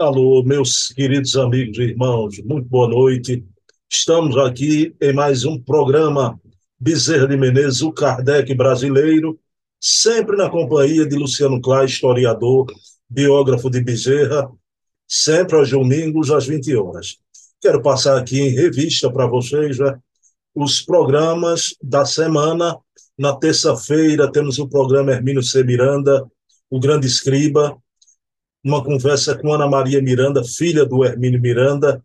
Alô, meus queridos amigos e irmãos, muito boa noite. Estamos aqui em mais um programa Bezerra de Menezes, o Kardec brasileiro, sempre na companhia de Luciano Clay, historiador, biógrafo de Bezerra, sempre aos domingos às 20 horas. Quero passar aqui em revista para vocês né, os programas da semana. Na terça-feira temos o programa Hermínio C. Miranda, o grande escriba, uma conversa com Ana Maria Miranda, filha do Hermínio Miranda.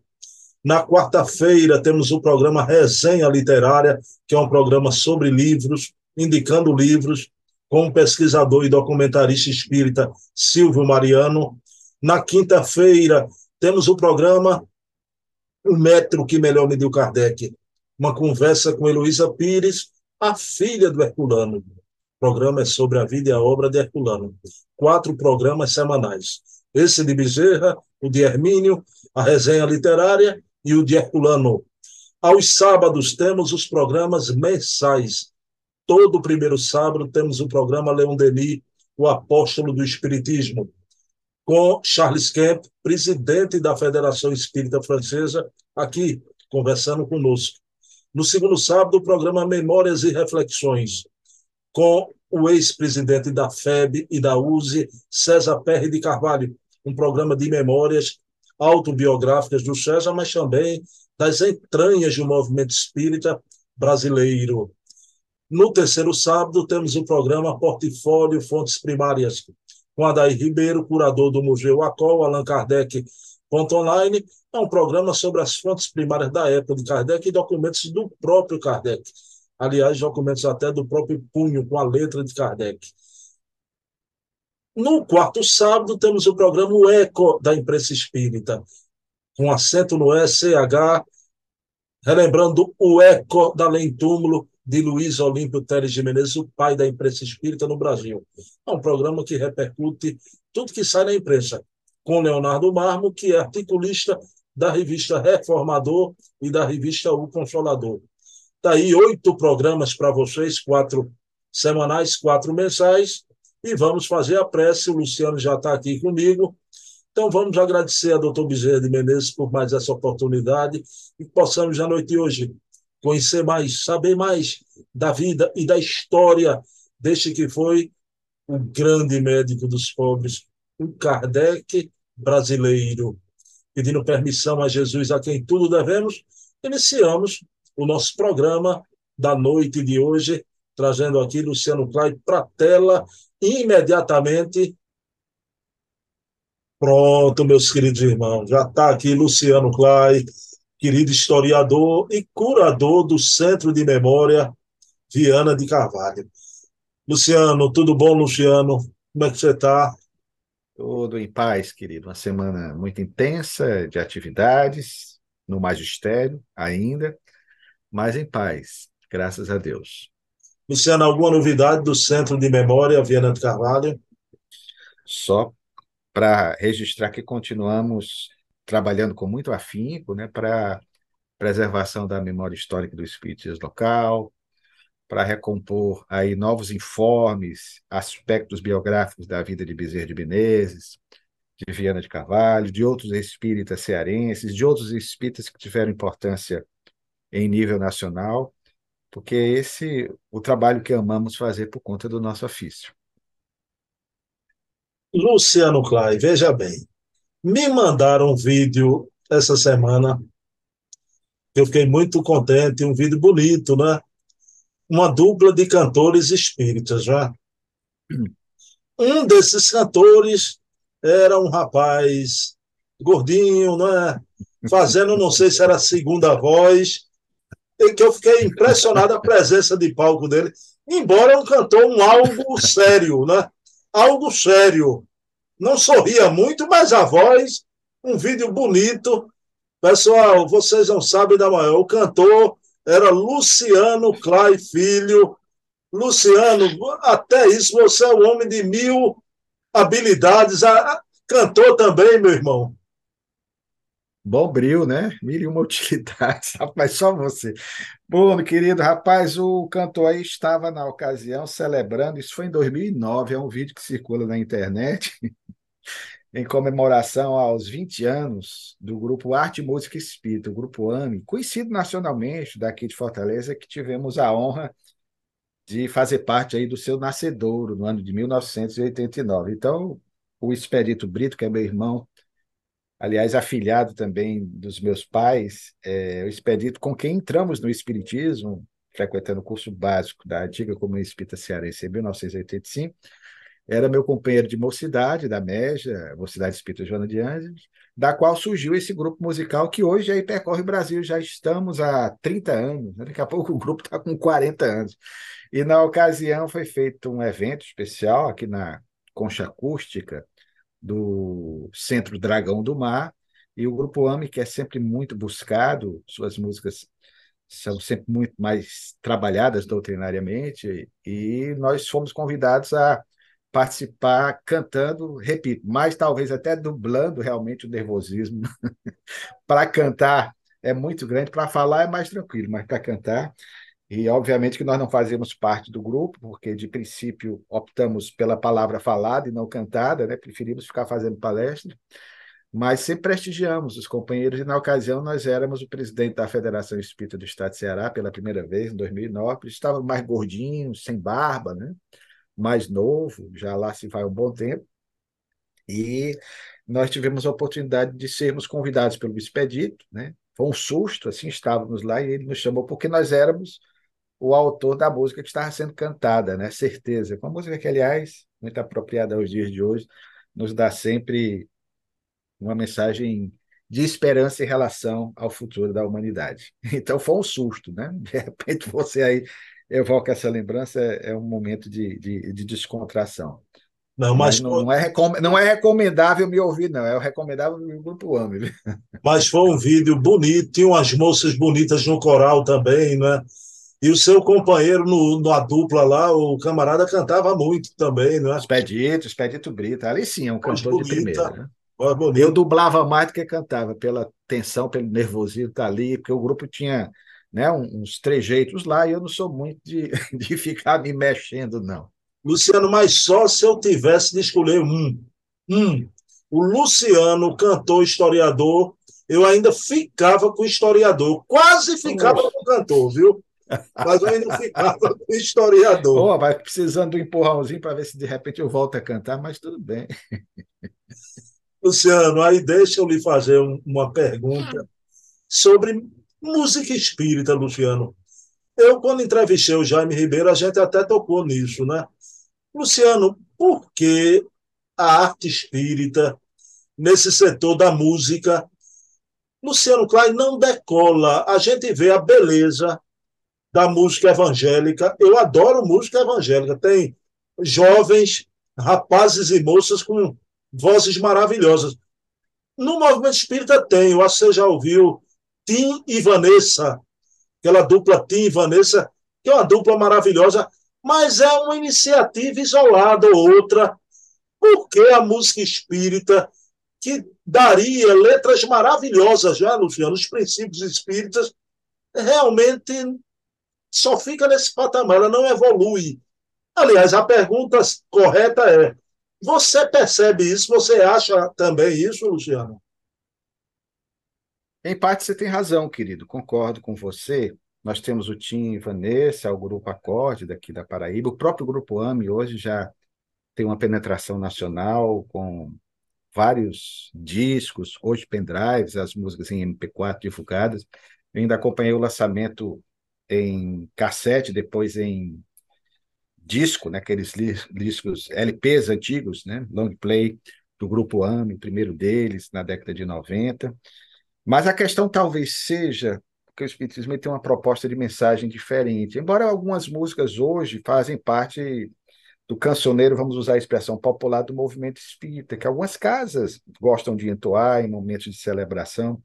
Na quarta-feira temos o programa Resenha Literária, que é um programa sobre livros, indicando livros, com o pesquisador e documentarista espírita Silvio Mariano. Na quinta-feira temos o programa O Metro que Melhor Mediu Kardec, uma conversa com Heloísa Pires, a filha do Herculano. Programa é sobre a vida e a obra de Herculano quatro programas semanais. Esse de Bezerra, o de Hermínio, a resenha literária e o de Herculano. Aos sábados temos os programas mensais. Todo primeiro sábado temos o programa Leon Denis, o apóstolo do Espiritismo, com Charles Kemp, presidente da Federação Espírita Francesa, aqui conversando conosco. No segundo sábado, o programa Memórias e Reflexões, com o ex-presidente da FEB e da USE, César Perry de Carvalho, um programa de memórias autobiográficas do César, mas também das entranhas do movimento espírita brasileiro. No terceiro sábado, temos o programa Portfólio Fontes Primárias, com Adair Ribeiro, curador do Museu Acol, Allan Kardec. Online é um programa sobre as fontes primárias da época de Kardec e documentos do próprio Kardec aliás, documentos até do próprio punho, com a letra de Kardec. No quarto sábado, temos o programa O Eco da Imprensa Espírita, com acento no SH, relembrando o Eco da Lei Túmulo de Luiz Olímpio Teres de Menezes, o pai da imprensa espírita no Brasil. É um programa que repercute tudo que sai na imprensa, com Leonardo Marmo, que é articulista da revista Reformador e da revista O Consolador. Está aí oito programas para vocês, quatro semanais, quatro mensais, e vamos fazer a prece. O Luciano já está aqui comigo. Então, vamos agradecer a doutor Bezerra de Menezes por mais essa oportunidade e que possamos, na noite de hoje, conhecer mais, saber mais da vida e da história deste que foi o grande médico dos pobres, o Kardec brasileiro. Pedindo permissão a Jesus, a quem tudo devemos, iniciamos o nosso programa da noite de hoje, trazendo aqui Luciano Clay para a tela imediatamente. Pronto, meus queridos irmãos, já está aqui Luciano Clay, querido historiador e curador do Centro de Memória Viana de Carvalho. Luciano, tudo bom, Luciano? Como é que você está? Tudo em paz, querido. Uma semana muito intensa de atividades no magistério ainda, mas em paz, graças a Deus. Luciano, alguma novidade do Centro de Memória Viana de Carvalho? Só para registrar que continuamos trabalhando com muito afinco né, para preservação da memória histórica do espírito local, para recompor aí novos informes, aspectos biográficos da vida de Bezerra de Menezes, de Viana de Carvalho, de outros espíritas cearenses, de outros espíritas que tiveram importância em nível nacional, porque é esse o trabalho que amamos fazer por conta do nosso ofício. Luciano Clay, veja bem, me mandaram um vídeo essa semana, eu fiquei muito contente, um vídeo bonito, né? Uma dupla de cantores espíritas, né? Um desses cantores era um rapaz gordinho, né? Fazendo, não sei se era a segunda voz, que eu fiquei impressionado a presença de palco dele, embora um cantor um algo sério, né? Algo sério. Não sorria muito, mas a voz, um vídeo bonito. Pessoal, vocês não sabem da maior. O cantor era Luciano Clay Filho. Luciano, até isso você é um homem de mil habilidades. Cantor também, meu irmão. Bom bril, né? Mil e uma utilidades, rapaz, só você. Bruno, querido, rapaz, o cantor aí estava na ocasião celebrando, isso foi em 2009, é um vídeo que circula na internet. em comemoração aos 20 anos do grupo Arte, Música e Espírito, o grupo AME, conhecido nacionalmente daqui de Fortaleza, que tivemos a honra de fazer parte aí do seu nascedouro no ano de 1989. Então, o Expedito Brito, que é meu irmão, aliás, afilhado também dos meus pais, é, o Expedito, com quem entramos no Espiritismo, frequentando o curso básico da antiga Comunidade Espírita Cearense em 1985, era meu companheiro de mocidade, da MEJA, Mocidade Espírita Joana de Anjos, da qual surgiu esse grupo musical que hoje aí percorre o Brasil, já estamos há 30 anos, né? daqui a pouco o grupo está com 40 anos. E na ocasião foi feito um evento especial aqui na Concha Acústica do Centro Dragão do Mar, e o Grupo AME, que é sempre muito buscado, suas músicas são sempre muito mais trabalhadas doutrinariamente, e nós fomos convidados a participar cantando, repito, mas talvez até dublando realmente o nervosismo. para cantar é muito grande, para falar é mais tranquilo, mas para cantar. E obviamente que nós não fazemos parte do grupo, porque de princípio optamos pela palavra falada e não cantada, né? preferimos ficar fazendo palestra, mas sempre prestigiamos os companheiros, e na ocasião nós éramos o presidente da Federação Espírita do Estado de Ceará pela primeira vez, em 2009, estávamos mais gordinhos, sem barba, né? mais novo, já lá se vai um bom tempo, e nós tivemos a oportunidade de sermos convidados pelo Expedito, né? Foi um susto, assim, estávamos lá e ele nos chamou porque nós éramos o autor da música que estava sendo cantada, né? Certeza. Uma música que, aliás, muito apropriada aos dias de hoje, nos dá sempre uma mensagem de esperança em relação ao futuro da humanidade. Então foi um susto, né? De repente você aí evoca essa lembrança, é um momento de, de, de descontração. Não, mas, mas não, não, é recom... não é recomendável me ouvir, não. É recomendável o Grupo AME. Mas foi um vídeo bonito, tinha umas moças bonitas no coral também, né? E o seu companheiro no, na dupla lá, o camarada cantava muito também, né? Expedito, Expedito Brita. Ali sim, é um cantor de primeira. Né? Eu dublava mais do que cantava, pela tensão, pelo nervosismo tá ali, porque o grupo tinha né, uns trejeitos lá e eu não sou muito de, de ficar me mexendo, não. Luciano, mas só se eu tivesse de escolher um. Um. O Luciano, cantor, historiador, eu ainda ficava com o historiador. Quase ficava com o cantor, viu? Mas eu ainda ficava historiador. Oh, vai precisando do um empurrãozinho para ver se de repente eu volto a cantar, mas tudo bem. Luciano, aí deixa eu lhe fazer uma pergunta sobre música espírita, Luciano. Eu, quando entrevistei o Jaime Ribeiro, a gente até tocou nisso, né? Luciano, por que a arte espírita, nesse setor da música, Luciano Klein não decola? A gente vê a beleza da música evangélica. Eu adoro música evangélica. Tem jovens, rapazes e moças com vozes maravilhosas. No movimento espírita tem, você já ouviu Tim e Vanessa, aquela dupla Tim e Vanessa, que é uma dupla maravilhosa mas é uma iniciativa isolada ou outra, porque a música espírita, que daria letras maravilhosas já, Luciano, os princípios espíritas, realmente só fica nesse patamar, ela não evolui. Aliás, a pergunta correta é: você percebe isso? Você acha também isso, Luciano? Em parte você tem razão, querido, concordo com você. Nós temos o Tim Vanessa, o Grupo Acorde daqui da Paraíba. O próprio Grupo AME hoje já tem uma penetração nacional com vários discos, hoje pendrives, as músicas em MP4 divulgadas. Eu ainda acompanhei o lançamento em cassete, depois em disco, né, aqueles discos LPs antigos, né, long play do Grupo AME, o primeiro deles, na década de 90. Mas a questão talvez seja porque o Espiritismo tem uma proposta de mensagem diferente. Embora algumas músicas hoje fazem parte do cancioneiro, vamos usar a expressão popular, do movimento espírita, que algumas casas gostam de entoar em momentos de celebração.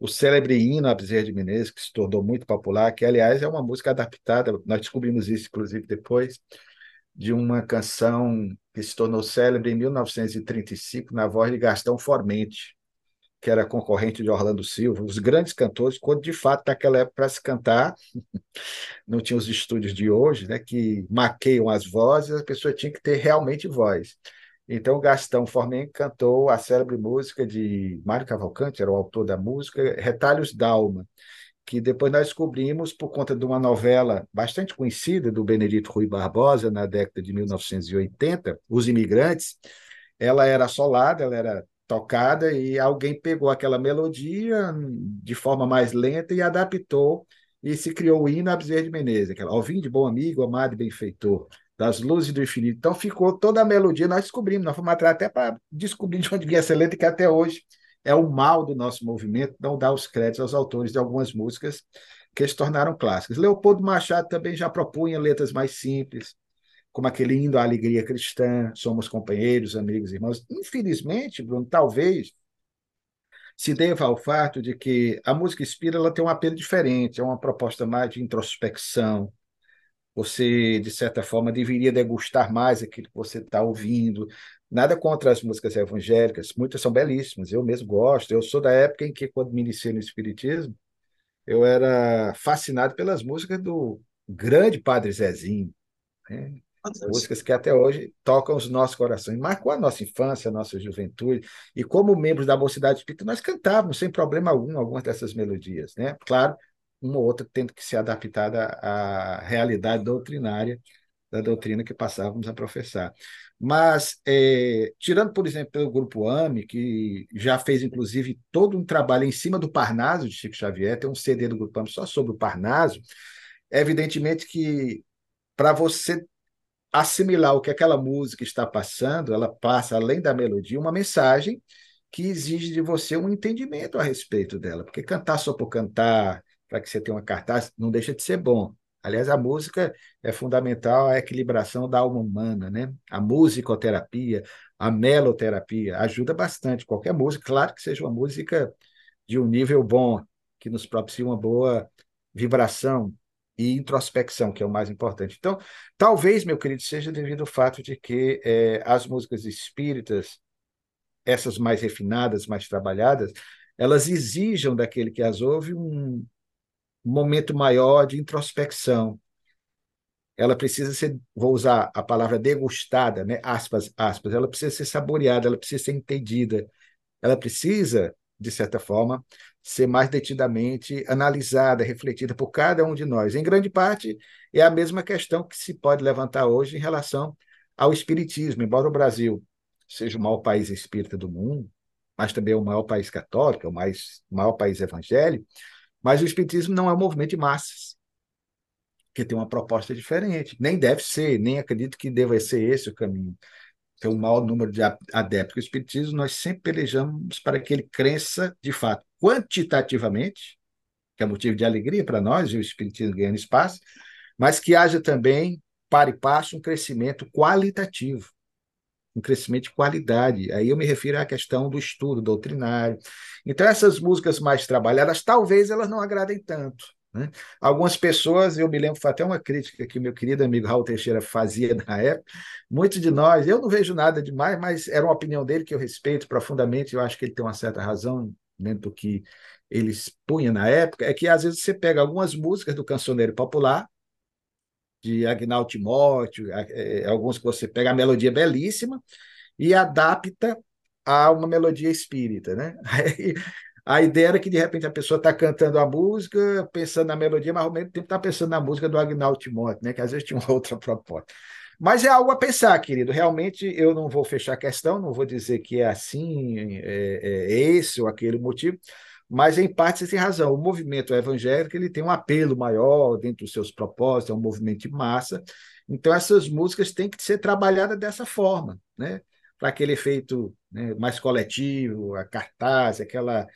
O célebre hino a Bezerra de Menezes, que se tornou muito popular, que, aliás, é uma música adaptada, nós descobrimos isso, inclusive, depois, de uma canção que se tornou célebre em 1935, na voz de Gastão Formente, que era concorrente de Orlando Silva, os grandes cantores, quando de fato naquela época para se cantar, não tinha os estúdios de hoje, né, que maqueiam as vozes, a pessoa tinha que ter realmente voz. Então, Gastão Formen cantou a célebre música de Mário Cavalcante, era o autor da música, Retalhos d'Alma, que depois nós descobrimos por conta de uma novela bastante conhecida do Benedito Rui Barbosa, na década de 1980, Os Imigrantes. Ela era assolada, ela era tocada e alguém pegou aquela melodia de forma mais lenta e adaptou e se criou o hino a Bezerra de Menezes, aquela Ó de bom amigo, amado e benfeitor, das luzes do infinito. Então ficou toda a melodia, nós descobrimos, nós fomos atrás até para descobrir de onde vinha essa letra, que até hoje é o mal do nosso movimento não dar os créditos aos autores de algumas músicas que se tornaram clássicas. Leopoldo Machado também já propunha letras mais simples, como aquele hino à alegria cristã, somos companheiros, amigos, irmãos. Infelizmente, Bruno, talvez se deva ao fato de que a música espírita ela tem um apelo diferente, é uma proposta mais de introspecção. Você, de certa forma, deveria degustar mais aquilo que você está ouvindo. Nada contra as músicas evangélicas, muitas são belíssimas, eu mesmo gosto. Eu sou da época em que, quando me iniciei no Espiritismo, eu era fascinado pelas músicas do grande Padre Zezinho. Né? Músicas que até hoje tocam os nossos corações, marcou a nossa infância, a nossa juventude. E como membros da Mocidade Espírita, nós cantávamos sem problema algum algumas dessas melodias. Né? Claro, uma ou outra tendo que ser adaptada à realidade doutrinária da doutrina que passávamos a professar. Mas, é, tirando, por exemplo, pelo Grupo AME, que já fez, inclusive, todo um trabalho em cima do Parnaso de Chico Xavier, tem um CD do Grupo AME só sobre o Parnaso, é evidentemente que para você assimilar o que aquela música está passando, ela passa, além da melodia, uma mensagem que exige de você um entendimento a respeito dela. Porque cantar só por cantar, para que você tenha uma cartaz, não deixa de ser bom. Aliás, a música é fundamental à equilibração da alma humana, né? A musicoterapia, a meloterapia ajuda bastante. Qualquer música, claro que seja uma música de um nível bom, que nos propicie uma boa vibração, e introspecção, que é o mais importante. Então, talvez, meu querido, seja devido ao fato de que é, as músicas espíritas, essas mais refinadas, mais trabalhadas, elas exijam daquele que as ouve um momento maior de introspecção. Ela precisa ser, vou usar a palavra degustada, né? aspas, aspas, ela precisa ser saboreada, ela precisa ser entendida, ela precisa, de certa forma, ser mais detidamente analisada, refletida por cada um de nós. Em grande parte, é a mesma questão que se pode levantar hoje em relação ao espiritismo. Embora o Brasil seja o maior país espírita do mundo, mas também é o maior país católico, é o mais, maior país evangélico, mas o espiritismo não é um movimento de massas, que tem uma proposta diferente. Nem deve ser, nem acredito que deva ser esse o caminho ter um maior número de adeptos. O Espiritismo, nós sempre pelejamos para que ele cresça, de fato, quantitativamente, que é motivo de alegria para nós, e o Espiritismo ganhando espaço, mas que haja também, para e passo, um crescimento qualitativo, um crescimento de qualidade. Aí eu me refiro à questão do estudo doutrinário. Então, essas músicas mais trabalhadas, talvez elas não agradem tanto. Né? Algumas pessoas, eu me lembro, foi até uma crítica que o meu querido amigo Raul Teixeira fazia na época. Muitos de nós, eu não vejo nada demais, mas era uma opinião dele que eu respeito profundamente. Eu acho que ele tem uma certa razão dentro do que ele expunha na época. É que às vezes você pega algumas músicas do cancioneiro popular, de Agnaldo Timóteo, é, alguns que você pega a melodia belíssima e adapta a uma melodia espírita, né? A ideia era que, de repente, a pessoa está cantando a música, pensando na melodia, mas ao mesmo tempo está pensando na música do Agnaldo Timóteo, né? que às vezes tinha uma outra proposta. Mas é algo a pensar, querido. Realmente, eu não vou fechar a questão, não vou dizer que é assim, é, é esse ou aquele motivo, mas em parte você tem razão. O movimento evangélico ele tem um apelo maior dentro dos seus propósitos, é um movimento de massa. Então, essas músicas têm que ser trabalhadas dessa forma, né? para aquele efeito né, mais coletivo, a cartaz, aquela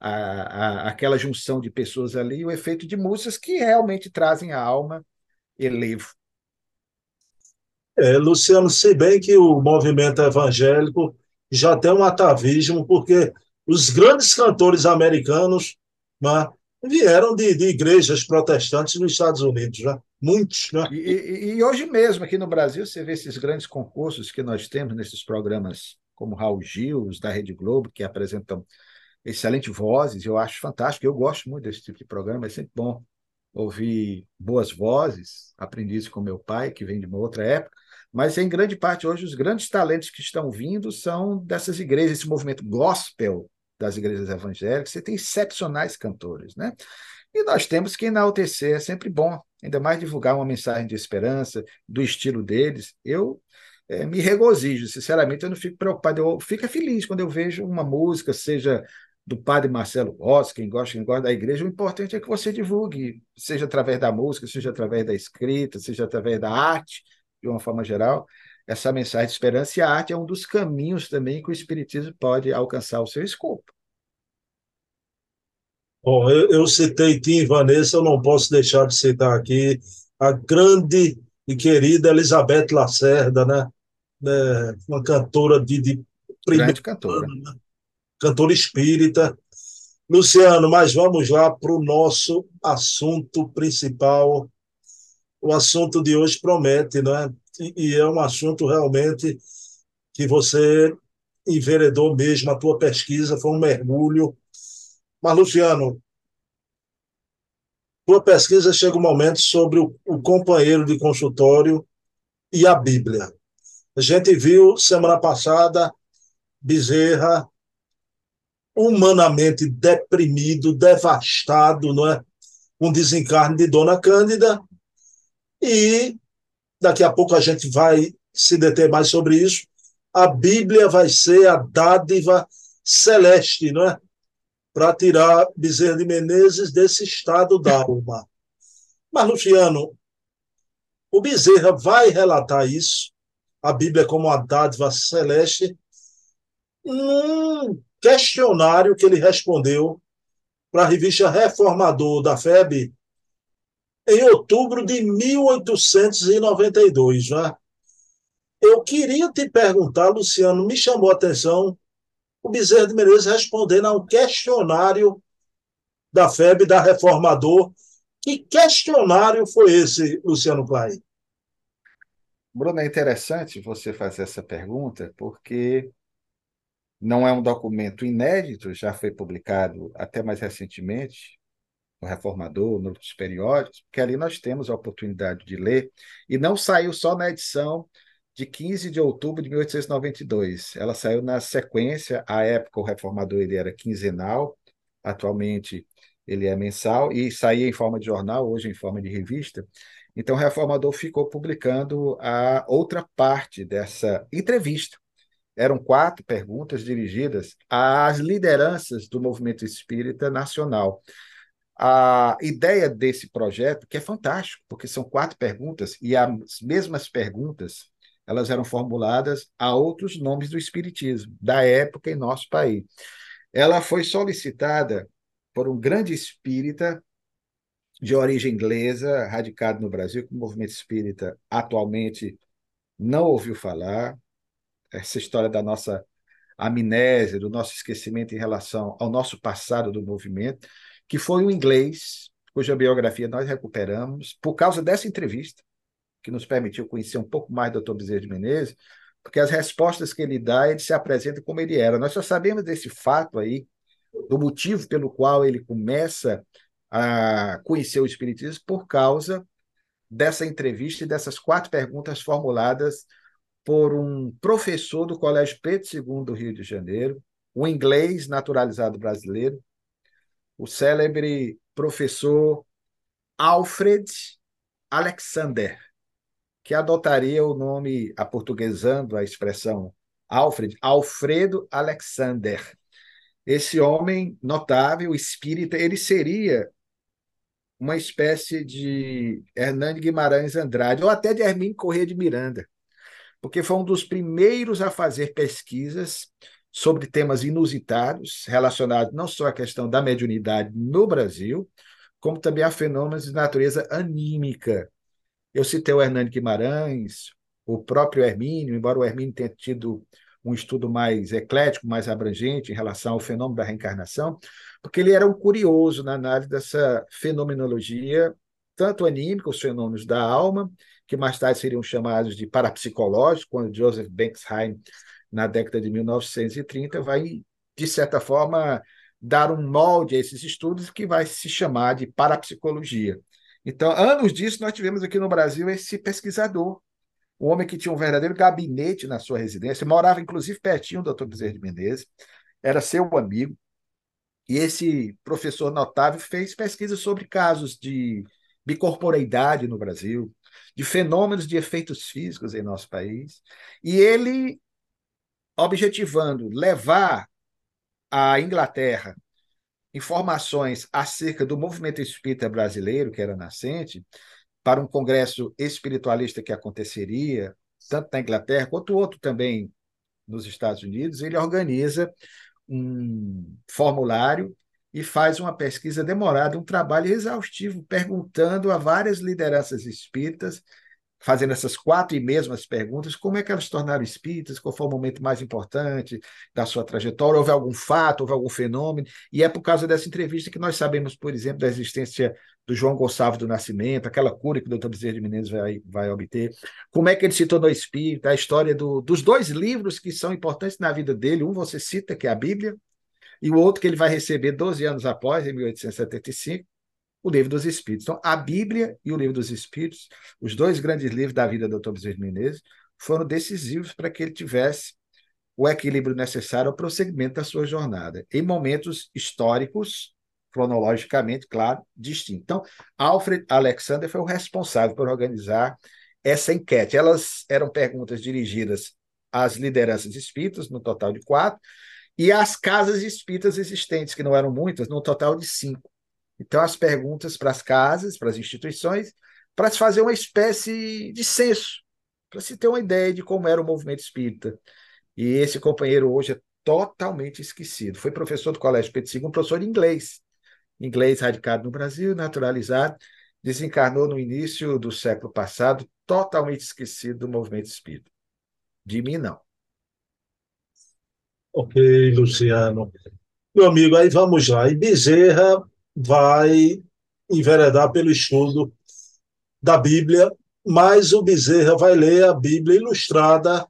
a, a, aquela junção de pessoas ali, o efeito de músicas que realmente trazem a alma elevo. É, Luciano, se bem que o movimento evangélico já tem um atavismo, porque os grandes cantores americanos né, vieram de, de, igrejas protestantes nos Estados Unidos, né? muitos. Né? E, e, hoje mesmo, aqui no Brasil, você vê esses grandes concursos que nós temos nesses programas, como Raul Gil, os da Rede Globo, que apresentam excelentes vozes, eu acho fantástico, eu gosto muito desse tipo de programa, é sempre bom ouvir boas vozes, aprendi isso com meu pai, que vem de uma outra época, mas em grande parte hoje os grandes talentos que estão vindo são dessas igrejas, esse movimento gospel das igrejas evangélicas, você tem excepcionais cantores, né? E nós temos que enaltecer, é sempre bom, ainda mais divulgar uma mensagem de esperança, do estilo deles. Eu é, me regozijo, sinceramente, eu não fico preocupado, eu fico feliz quando eu vejo uma música, seja do padre Marcelo Rossi, quem gosta, quem gosta da igreja, o importante é que você divulgue, seja através da música, seja através da escrita, seja através da arte, de uma forma geral, essa mensagem de esperança e a arte é um dos caminhos também que o Espiritismo pode alcançar o seu escopo. Bom, eu, eu citei Tim e Vanessa, eu não posso deixar de citar aqui a grande e querida Elizabeth Lacerda, né? né? Uma cantora de, de grande cantora. Né? Cantora espírita. Luciano, mas vamos lá para o nosso assunto principal. O assunto de hoje promete, né? E, e é um assunto realmente que você enveredou mesmo, a tua pesquisa foi um mergulho mas, Luciano, tua pesquisa chega um momento sobre o, o companheiro de consultório e a Bíblia. A gente viu semana passada Bezerra humanamente deprimido, devastado, não é? Com desencarne de Dona Cândida. E daqui a pouco a gente vai se deter mais sobre isso. A Bíblia vai ser a dádiva celeste, não é? para tirar Bezerra de Menezes desse estado d'alma. Mas, Luciano, o Bezerra vai relatar isso, a Bíblia como uma dádiva celeste, num questionário que ele respondeu para a revista Reformador da FEB em outubro de 1892. Né? Eu queria te perguntar, Luciano, me chamou a atenção o Bezerra de Menezes respondendo a um questionário da FEB, da Reformador. Que questionário foi esse, Luciano Klein? Bruno, é interessante você fazer essa pergunta, porque não é um documento inédito, já foi publicado até mais recentemente no Reformador, nos periódicos, porque ali nós temos a oportunidade de ler, e não saiu só na edição de 15 de outubro de 1892. Ela saiu na sequência, à época o reformador ele era quinzenal, atualmente ele é mensal e saía em forma de jornal, hoje em forma de revista. Então o reformador ficou publicando a outra parte dessa entrevista. Eram quatro perguntas dirigidas às lideranças do movimento espírita nacional. A ideia desse projeto, que é fantástico, porque são quatro perguntas e as mesmas perguntas elas eram formuladas a outros nomes do espiritismo da época em nosso país. Ela foi solicitada por um grande espírita de origem inglesa, radicado no Brasil, que o movimento espírita atualmente não ouviu falar. Essa história da nossa amnésia, do nosso esquecimento em relação ao nosso passado do movimento, que foi um inglês, cuja biografia nós recuperamos por causa dessa entrevista que nos permitiu conhecer um pouco mais do Dr. Bezerra de Menezes, porque as respostas que ele dá, ele se apresenta como ele era. Nós só sabemos desse fato aí, do motivo pelo qual ele começa a conhecer o Espiritismo, por causa dessa entrevista e dessas quatro perguntas formuladas por um professor do Colégio Pedro II do Rio de Janeiro, um inglês naturalizado brasileiro, o célebre professor Alfred Alexander que adotaria o nome, aportuguesando a expressão Alfred, Alfredo Alexander. Esse homem notável, espírita, ele seria uma espécie de Hernani Guimarães Andrade, ou até de Hermínio Corrêa de Miranda, porque foi um dos primeiros a fazer pesquisas sobre temas inusitados, relacionados não só à questão da mediunidade no Brasil, como também a fenômenos de natureza anímica, eu citei o Hernani Guimarães, o próprio Hermínio, embora o Hermínio tenha tido um estudo mais eclético, mais abrangente em relação ao fenômeno da reencarnação, porque ele era um curioso na análise dessa fenomenologia, tanto anímica, os fenômenos da alma, que mais tarde seriam chamados de parapsicológicos, quando Joseph Banksheim, na década de 1930, vai, de certa forma, dar um molde a esses estudos que vai se chamar de parapsicologia. Então, anos disso, nós tivemos aqui no Brasil esse pesquisador, um homem que tinha um verdadeiro gabinete na sua residência, morava inclusive pertinho do Dr. Bezerra de Menezes, era seu amigo, e esse professor notável fez pesquisas sobre casos de bicorporeidade no Brasil, de fenômenos de efeitos físicos em nosso país, e ele, objetivando levar à Inglaterra informações acerca do movimento espírita brasileiro, que era nascente, para um congresso espiritualista que aconteceria, tanto na Inglaterra quanto outro também nos Estados Unidos, ele organiza um formulário e faz uma pesquisa demorada, um trabalho exaustivo, perguntando a várias lideranças espíritas fazendo essas quatro e mesmas perguntas, como é que elas se tornaram espíritas, qual foi o momento mais importante da sua trajetória, houve algum fato, houve algum fenômeno, e é por causa dessa entrevista que nós sabemos, por exemplo, da existência do João Gonçalves do Nascimento, aquela cura que o doutor Bezerra de Menezes vai, vai obter, como é que ele se tornou espírita, a história do, dos dois livros que são importantes na vida dele, um você cita, que é a Bíblia, e o outro que ele vai receber 12 anos após, em 1875, o Livro dos Espíritos. Então, a Bíblia e o Livro dos Espíritos, os dois grandes livros da vida do Dr. Bezerra Menezes, foram decisivos para que ele tivesse o equilíbrio necessário ao prosseguimento da sua jornada, em momentos históricos, cronologicamente, claro, distintos. Então, Alfred Alexander foi o responsável por organizar essa enquete. Elas eram perguntas dirigidas às lideranças espíritas, no total de quatro, e às casas espíritas existentes, que não eram muitas, no total de cinco. Então, as perguntas para as casas, para as instituições, para se fazer uma espécie de censo, para se ter uma ideia de como era o movimento espírita. E esse companheiro hoje é totalmente esquecido. Foi professor do Colégio Pedro II, professor de inglês. Inglês radicado no Brasil, naturalizado, desencarnou no início do século passado, totalmente esquecido do movimento espírita. De mim, não. Ok, Luciano. Meu amigo, aí vamos lá. E Bezerra vai enveredar pelo estudo da Bíblia, mas o Bezerra vai ler a Bíblia ilustrada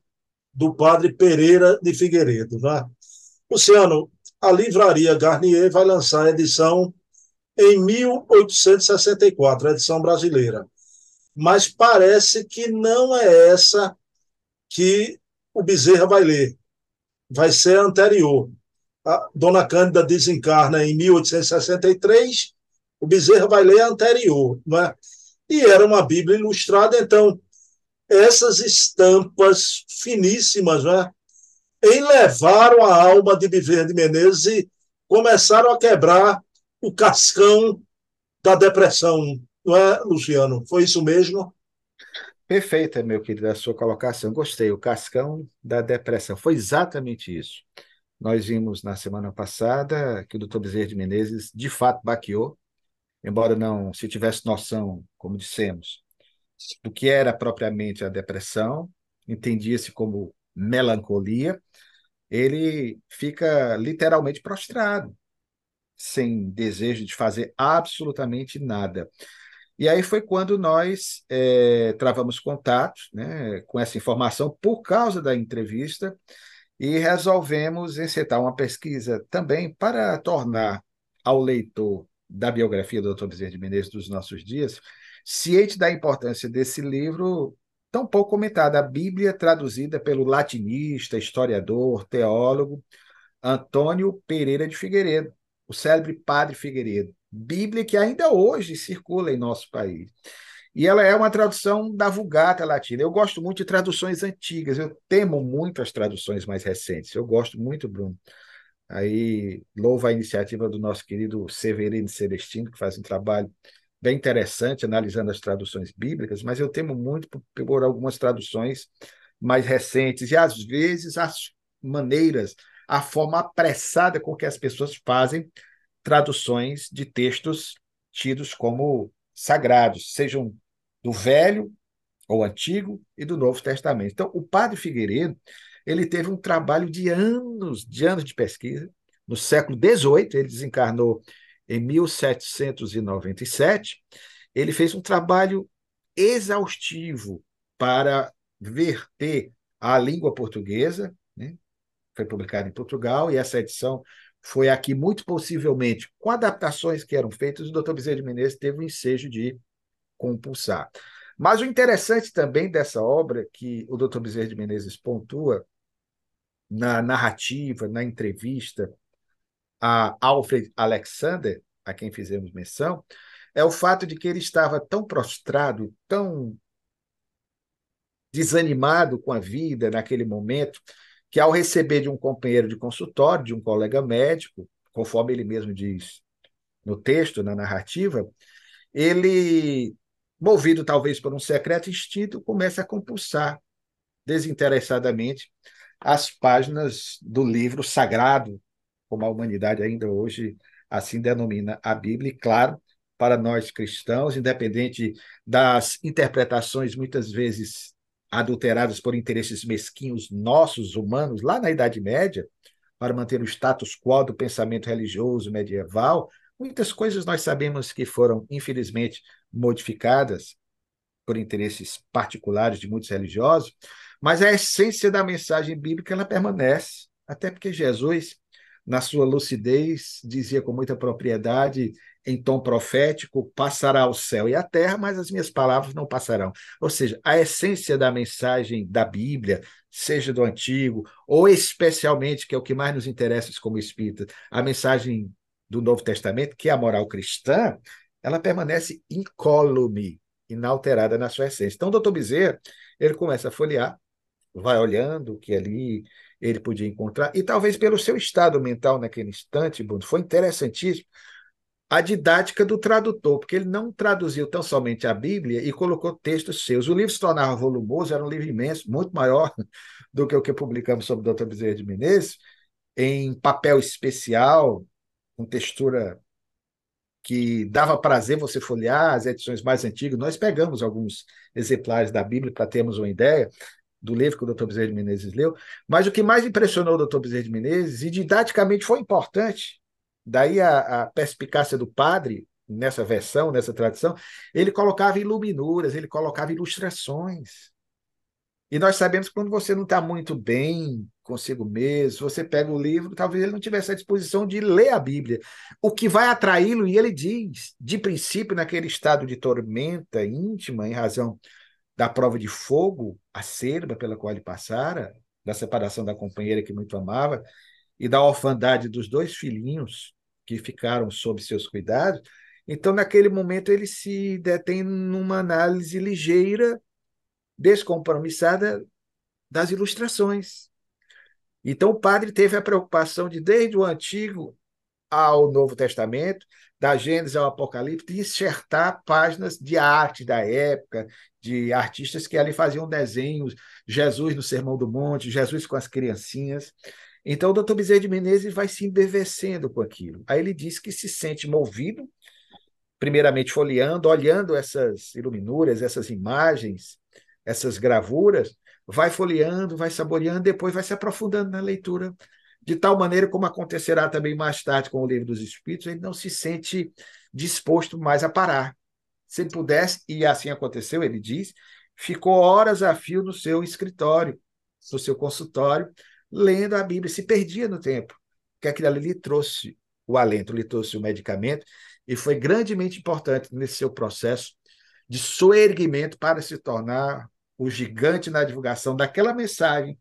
do padre Pereira de Figueiredo. Né? Luciano, a livraria Garnier vai lançar a edição em 1864, a edição brasileira. Mas parece que não é essa que o Bezerra vai ler. Vai ser anterior a Dona Cândida desencarna em 1863, o Bezerra vai ler a anterior, não é? E era uma Bíblia ilustrada, então essas estampas finíssimas, não é? Enlevaram a alma de Bezerra de Menezes e começaram a quebrar o cascão da depressão, não é, Luciano? Foi isso mesmo? Perfeita, meu querido, a sua colocação. Gostei. O cascão da depressão. Foi exatamente isso. Nós vimos na semana passada que o doutor Bezerra de Menezes de fato baqueou, embora não se tivesse noção, como dissemos, do que era propriamente a depressão, entendia-se como melancolia, ele fica literalmente prostrado, sem desejo de fazer absolutamente nada. E aí foi quando nós é, travamos contato né, com essa informação por causa da entrevista e resolvemos encetar uma pesquisa também para tornar ao leitor da biografia do Dr. Bezerra de Menezes dos nossos dias ciente da importância desse livro tão pouco comentado, a Bíblia traduzida pelo latinista, historiador, teólogo Antônio Pereira de Figueiredo, o célebre Padre Figueiredo. Bíblia que ainda hoje circula em nosso país. E ela é uma tradução da Vulgata Latina. Eu gosto muito de traduções antigas, eu temo muito as traduções mais recentes. Eu gosto muito, Bruno. Aí louva a iniciativa do nosso querido Severino Celestino, que faz um trabalho bem interessante analisando as traduções bíblicas, mas eu temo muito por, por algumas traduções mais recentes e às vezes as maneiras, a forma apressada com que as pessoas fazem traduções de textos tidos como sagrados, sejam do Velho ou Antigo e do Novo Testamento. Então, o padre Figueiredo ele teve um trabalho de anos, de anos de pesquisa. No século XVIII, ele desencarnou em 1797. Ele fez um trabalho exaustivo para verter a língua portuguesa, né? foi publicado em Portugal, e essa edição foi aqui, muito possivelmente, com adaptações que eram feitas, o doutor Bezerra de Menezes teve o ensejo de compulsar. Mas o interessante também dessa obra, que o Dr. Bezerra de Menezes pontua na narrativa, na entrevista a Alfred Alexander, a quem fizemos menção, é o fato de que ele estava tão prostrado, tão desanimado com a vida naquele momento, que ao receber de um companheiro de consultório, de um colega médico, conforme ele mesmo diz no texto, na narrativa, ele, movido talvez por um secreto instinto, começa a compulsar desinteressadamente as páginas do livro sagrado, como a humanidade ainda hoje assim denomina a Bíblia, e claro, para nós cristãos, independente das interpretações muitas vezes adulteradas por interesses mesquinhos nossos, humanos, lá na Idade Média, para manter o status quo do pensamento religioso medieval, muitas coisas nós sabemos que foram, infelizmente, modificadas por interesses particulares de muitos religiosos, mas a essência da mensagem bíblica ela permanece, até porque Jesus, na sua lucidez, dizia com muita propriedade em tom profético: passará o céu e a terra, mas as minhas palavras não passarão. Ou seja, a essência da mensagem da Bíblia, seja do Antigo, ou especialmente, que é o que mais nos interessa como espírita, a mensagem do Novo Testamento, que é a moral cristã, ela permanece incólume, inalterada na sua essência. Então, o doutor Bezerra, ele começa a folhear, vai olhando o que ali ele podia encontrar, e talvez pelo seu estado mental naquele instante, Bruno, foi interessantíssimo, a didática do tradutor, porque ele não traduziu tão somente a Bíblia e colocou textos seus. O livro se tornava volumoso, era um livro imenso, muito maior do que o que publicamos sobre o Dr. Bezerra de Menezes, em papel especial, com textura que dava prazer você folhear as edições mais antigas. Nós pegamos alguns exemplares da Bíblia para termos uma ideia do livro que o Dr. Bezerra de Menezes leu, mas o que mais impressionou o Dr. Bezerra de Menezes, e didaticamente foi importante, Daí a, a perspicácia do padre, nessa versão, nessa tradição, ele colocava iluminuras, ele colocava ilustrações. E nós sabemos que quando você não está muito bem consigo mesmo, você pega o livro, talvez ele não tivesse a disposição de ler a Bíblia. O que vai atraí-lo, e ele diz, de princípio, naquele estado de tormenta íntima, em razão da prova de fogo acerba pela qual ele passara, da separação da companheira que muito amava, e da orfandade dos dois filhinhos, que ficaram sob seus cuidados. Então, naquele momento, ele se detém numa análise ligeira, descompromissada das ilustrações. Então, o padre teve a preocupação de, desde o Antigo ao Novo Testamento, da Gênesis ao Apocalipse, de enxertar páginas de arte da época, de artistas que ali faziam desenhos, Jesus no Sermão do Monte, Jesus com as criancinhas. Então, o doutor Bezerra de Menezes vai se embevecendo com aquilo. Aí ele diz que se sente movido, primeiramente folheando, olhando essas iluminuras, essas imagens, essas gravuras, vai folheando, vai saboreando, depois vai se aprofundando na leitura, de tal maneira como acontecerá também mais tarde com o Livro dos Espíritos, ele não se sente disposto mais a parar. Se ele pudesse, e assim aconteceu, ele diz, ficou horas a fio no seu escritório, no seu consultório, lendo a Bíblia, se perdia no tempo, porque aquilo ali lhe trouxe o alento, lhe trouxe o medicamento, e foi grandemente importante nesse seu processo de soerguimento para se tornar o gigante na divulgação daquela mensagem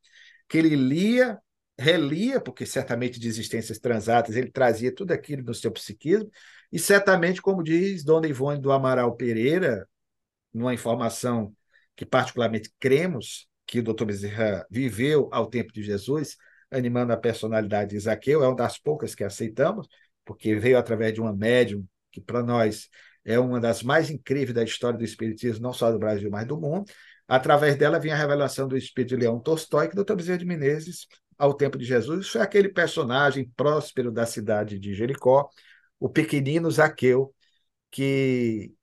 que ele lia, relia, porque certamente de existências transatas ele trazia tudo aquilo no seu psiquismo, e certamente, como diz Dona Ivone do Amaral Pereira, numa informação que particularmente cremos, que o Dr. Bezerra viveu ao tempo de Jesus, animando a personalidade de Zaqueu, é uma das poucas que aceitamos, porque veio através de uma médium que, para nós, é uma das mais incríveis da história do Espiritismo, não só do Brasil, mas do mundo. Através dela vinha a revelação do Espírito de Leão Tolstói, que Dr. Bezerra de Menezes, ao tempo de Jesus, foi aquele personagem próspero da cidade de Jericó, o pequenino Zaqueu, que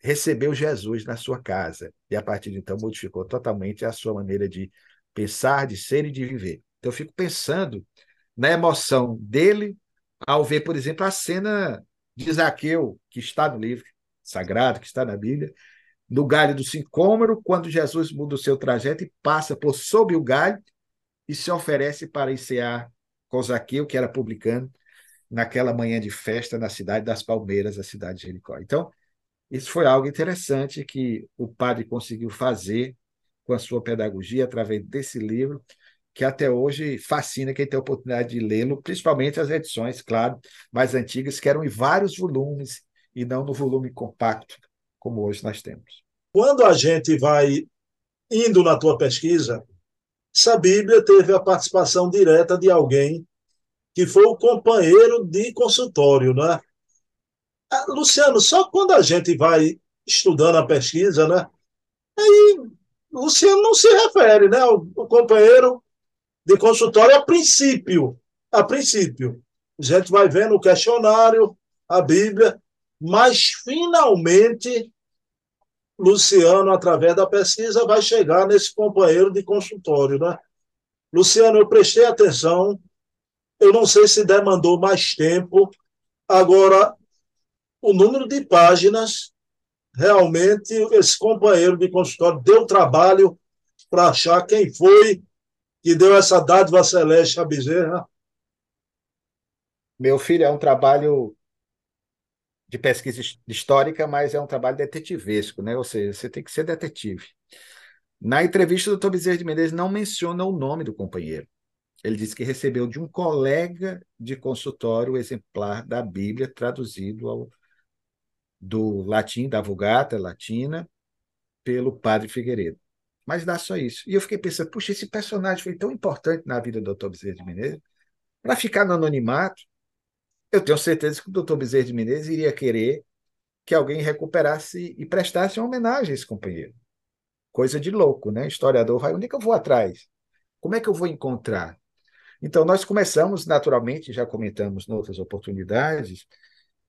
recebeu Jesus na sua casa e a partir de então modificou totalmente a sua maneira de pensar, de ser e de viver. Então eu fico pensando na emoção dele ao ver, por exemplo, a cena de Zaqueu, que está no livro sagrado, que está na Bíblia, no galho do sicômoro, quando Jesus muda o seu trajeto e passa por sob o galho e se oferece para encear com Zaqueu, que era publicano, naquela manhã de festa na cidade das Palmeiras, a cidade de Jericó. Então, Isso foi algo interessante que o padre conseguiu fazer com a sua pedagogia através desse livro, que até hoje fascina quem tem a oportunidade de lê-lo, principalmente as edições, claro, mais antigas, que eram em vários volumes e não no volume compacto, como hoje nós temos. Quando a gente vai indo na tua pesquisa, essa Bíblia teve a participação direta de alguém que foi o companheiro de consultório, né? Luciano, só quando a gente vai estudando a pesquisa, né? Aí Luciano não se refere, né? O, o companheiro de consultório a princípio, a princípio. A gente vai vendo o questionário, a Bíblia, mas finalmente Luciano, através da pesquisa, vai chegar nesse companheiro de consultório, né? Luciano, eu prestei atenção, eu não sei se demandou mais tempo, agora o número de páginas, realmente esse companheiro de consultório deu trabalho para achar quem foi que deu essa dádiva celeste a Bezerra. Meu filho, é um trabalho de pesquisa histórica, mas é um trabalho detetivesco, né? Ou seja, você tem que ser detetive. Na entrevista, o doutor Bezerra de Menezes não menciona o nome do companheiro. Ele disse que recebeu de um colega de consultório o exemplar da Bíblia traduzido ao, do latim, da Vulgata Latina, pelo padre Figueiredo. Mas dá só isso. E eu fiquei pensando, puxa, esse personagem foi tão importante na vida do Dr. Bezerra de Menezes, para ficar no anonimato, eu tenho certeza que o Dr. Bezerra de Menezes iria querer que alguém recuperasse e prestasse uma homenagem a esse companheiro. Coisa de louco, né? Historiador vai, onde é que eu vou atrás? Como é que eu vou encontrar? Então, nós começamos, naturalmente, já comentamos em outras oportunidades,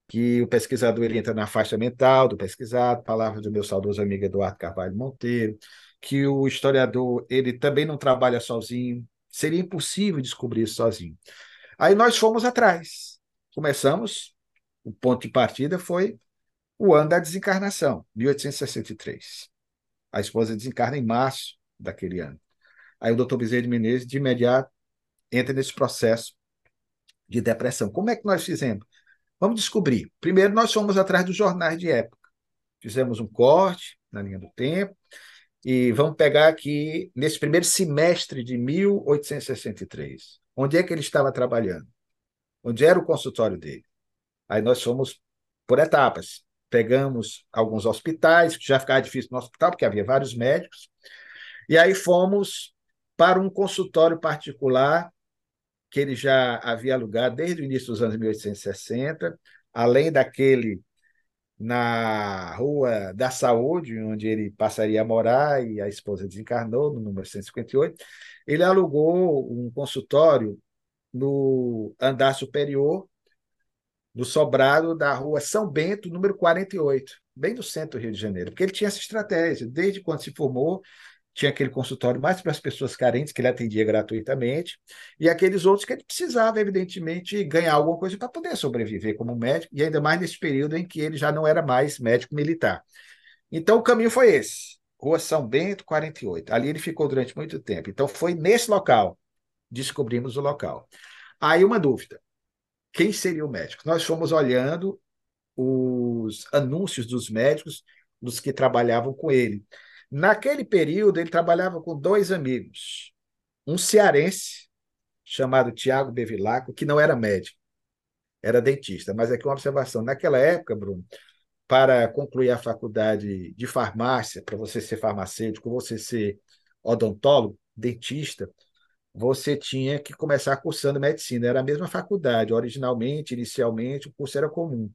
que o pesquisador ele entra na faixa mental do pesquisado, palavras do meu saudoso amigo Eduardo Carvalho Monteiro, que o historiador ele também não trabalha sozinho, seria impossível descobrir isso sozinho. Aí nós fomos atrás, começamos, o ponto de partida foi o ano da desencarnação, 1863. A esposa desencarna em março daquele ano. Aí o doutor Bezerra de Menezes, de imediato, entra nesse processo de depressão. Como é que nós fizemos? Vamos descobrir. Primeiro, nós fomos atrás dos jornais de época. Fizemos um corte na linha do tempo e vamos pegar aqui nesse primeiro semestre de 1863. Onde é que ele estava trabalhando? Onde era o consultório dele? Aí nós fomos por etapas. Pegamos alguns hospitais, que já ficava difícil no hospital, porque havia vários médicos. E aí fomos para um consultório particular que ele já havia alugado desde o início dos anos 1860, além daquele na Rua da Saúde, onde ele passaria a morar e a esposa desencarnou, no número 158, ele alugou um consultório no andar superior do sobrado da Rua São Bento, número 48, bem no centro do Rio de Janeiro, porque ele tinha essa estratégia, desde quando se formou, tinha aquele consultório mais para as pessoas carentes, que ele atendia gratuitamente, e aqueles outros que ele precisava, evidentemente, ganhar alguma coisa para poder sobreviver como médico, e ainda mais nesse período em que ele já não era mais médico militar. Então, o caminho foi esse, Rua São Bento, 48. Ali ele ficou durante muito tempo. Então, foi nesse local, descobrimos o local. Aí, uma dúvida: quem seria o médico? Nós fomos olhando os anúncios dos médicos, dos que trabalhavam com ele. Naquele período, ele trabalhava com dois amigos. Um cearense, chamado Tiago Bevilacqua, que não era médico, era dentista. Mas aqui uma observação: naquela época, Bruno, para concluir a faculdade de farmácia, para você ser farmacêutico, você ser odontólogo, dentista, você tinha que começar cursando medicina. Era a mesma faculdade. Originalmente, inicialmente, o curso era comum.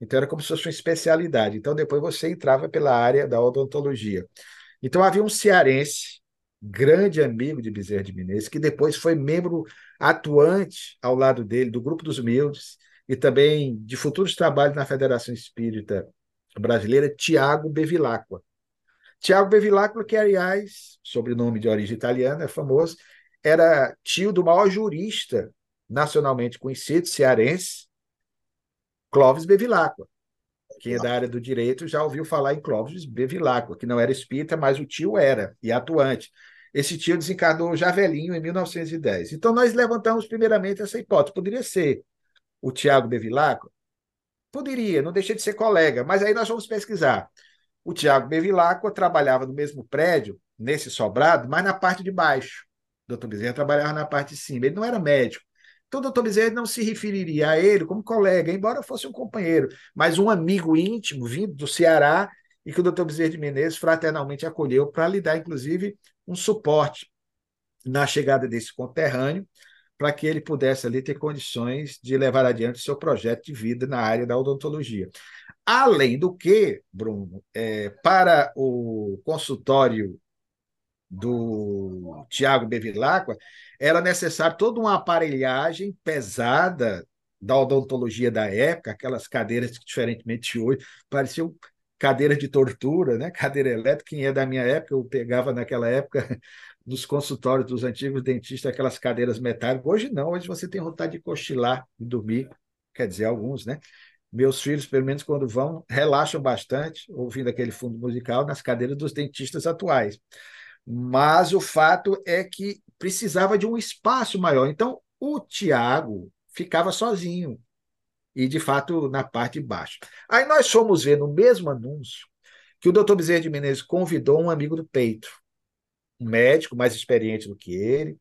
Então, era como se fosse uma especialidade. Então, depois você entrava pela área da odontologia. Então, havia um cearense, grande amigo de Bezerra de Menezes, que depois foi membro atuante ao lado dele do Grupo dos Humildes e também de futuros trabalhos na Federação Espírita Brasileira, Tiago Bevilacqua. Tiago Bevilacqua, que, aliás, sobrenome de origem italiana, é famoso, era tio do maior jurista nacionalmente conhecido, cearense, Clóvis Bevilacqua. Quem é da área do direito já ouviu falar em Clóvis Bevilacqua, que não era espírita, mas o tio era, e atuante. Esse tio desencarnou já velhinho em 1910. Então, nós levantamos primeiramente essa hipótese. Poderia ser o Tiago Bevilacqua? Poderia, não deixa de ser colega, mas aí nós vamos pesquisar. O Tiago Bevilacqua trabalhava no mesmo prédio, nesse sobrado, mas na parte de baixo. Doutor Bezerra trabalhava na parte de cima. Ele não era médico. Então, o doutor Bezerra não se referiria a ele como colega, embora fosse um companheiro, mas um amigo íntimo vindo do Ceará e que o doutor Bezerra de Menezes fraternalmente acolheu para lhe dar, inclusive, um suporte na chegada desse conterrâneo, para que ele pudesse ali ter condições de levar adiante seu projeto de vida na área da odontologia. Além do que, Bruno, é, para o consultório do Tiago Bevilacqua, era necessário toda uma aparelhagem pesada da odontologia da época, aquelas cadeiras que, diferentemente de hoje, pareciam cadeiras de tortura, né? cadeira elétrica. Quem é da minha época, eu pegava naquela época nos consultórios dos antigos dentistas aquelas cadeiras metálicas. Hoje não, hoje você tem vontade de cochilar e dormir, quer dizer, alguns, né? Meus filhos, pelo menos quando vão, relaxam bastante ouvindo aquele fundo musical nas cadeiras dos dentistas atuais. Mas o fato é que precisava de um espaço maior. Então, o Tiago ficava sozinho e, de fato, na parte de baixo. Aí nós fomos ver no mesmo anúncio que o doutor Bezerra de Menezes convidou um amigo do peito, um médico mais experiente do que ele,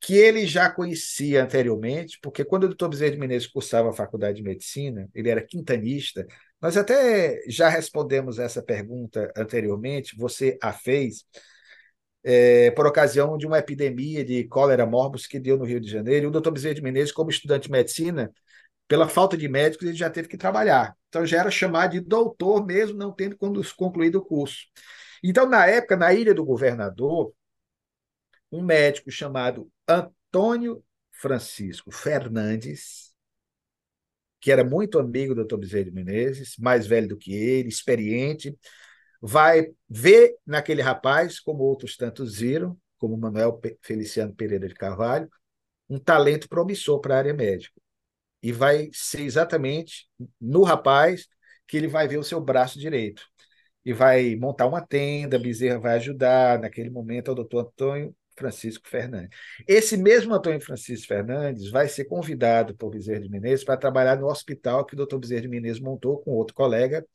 que ele já conhecia anteriormente, porque quando o doutor Bezerra de Menezes cursava a faculdade de medicina, ele era quintanista. Nós até já respondemos essa pergunta anteriormente, você a fez, é, por ocasião de uma epidemia de cólera morbus que deu no Rio de Janeiro. E o doutor Bezerra de Menezes, como estudante de medicina, pela falta de médicos, ele já teve que trabalhar. Então já era chamado de doutor, mesmo não tendo concluído o curso. Então, na época, na Ilha do Governador, um médico chamado Antônio Francisco Fernandes, que era muito amigo do Dr. Bezerra de Menezes, mais velho do que ele, experiente, vai ver naquele rapaz, como outros tantos viram, como Manuel Feliciano Pereira de Carvalho, um talento promissor para a área médica. E vai ser exatamente no rapaz que ele vai ver o seu braço direito. E vai montar uma tenda, Bezerra vai ajudar, naquele momento, ao doutor Antônio Francisco Fernandes. Esse mesmo Antônio Francisco Fernandes vai ser convidado por Bezerra de Menezes para trabalhar no hospital que o doutor Bezerra de Menezes montou com outro colega,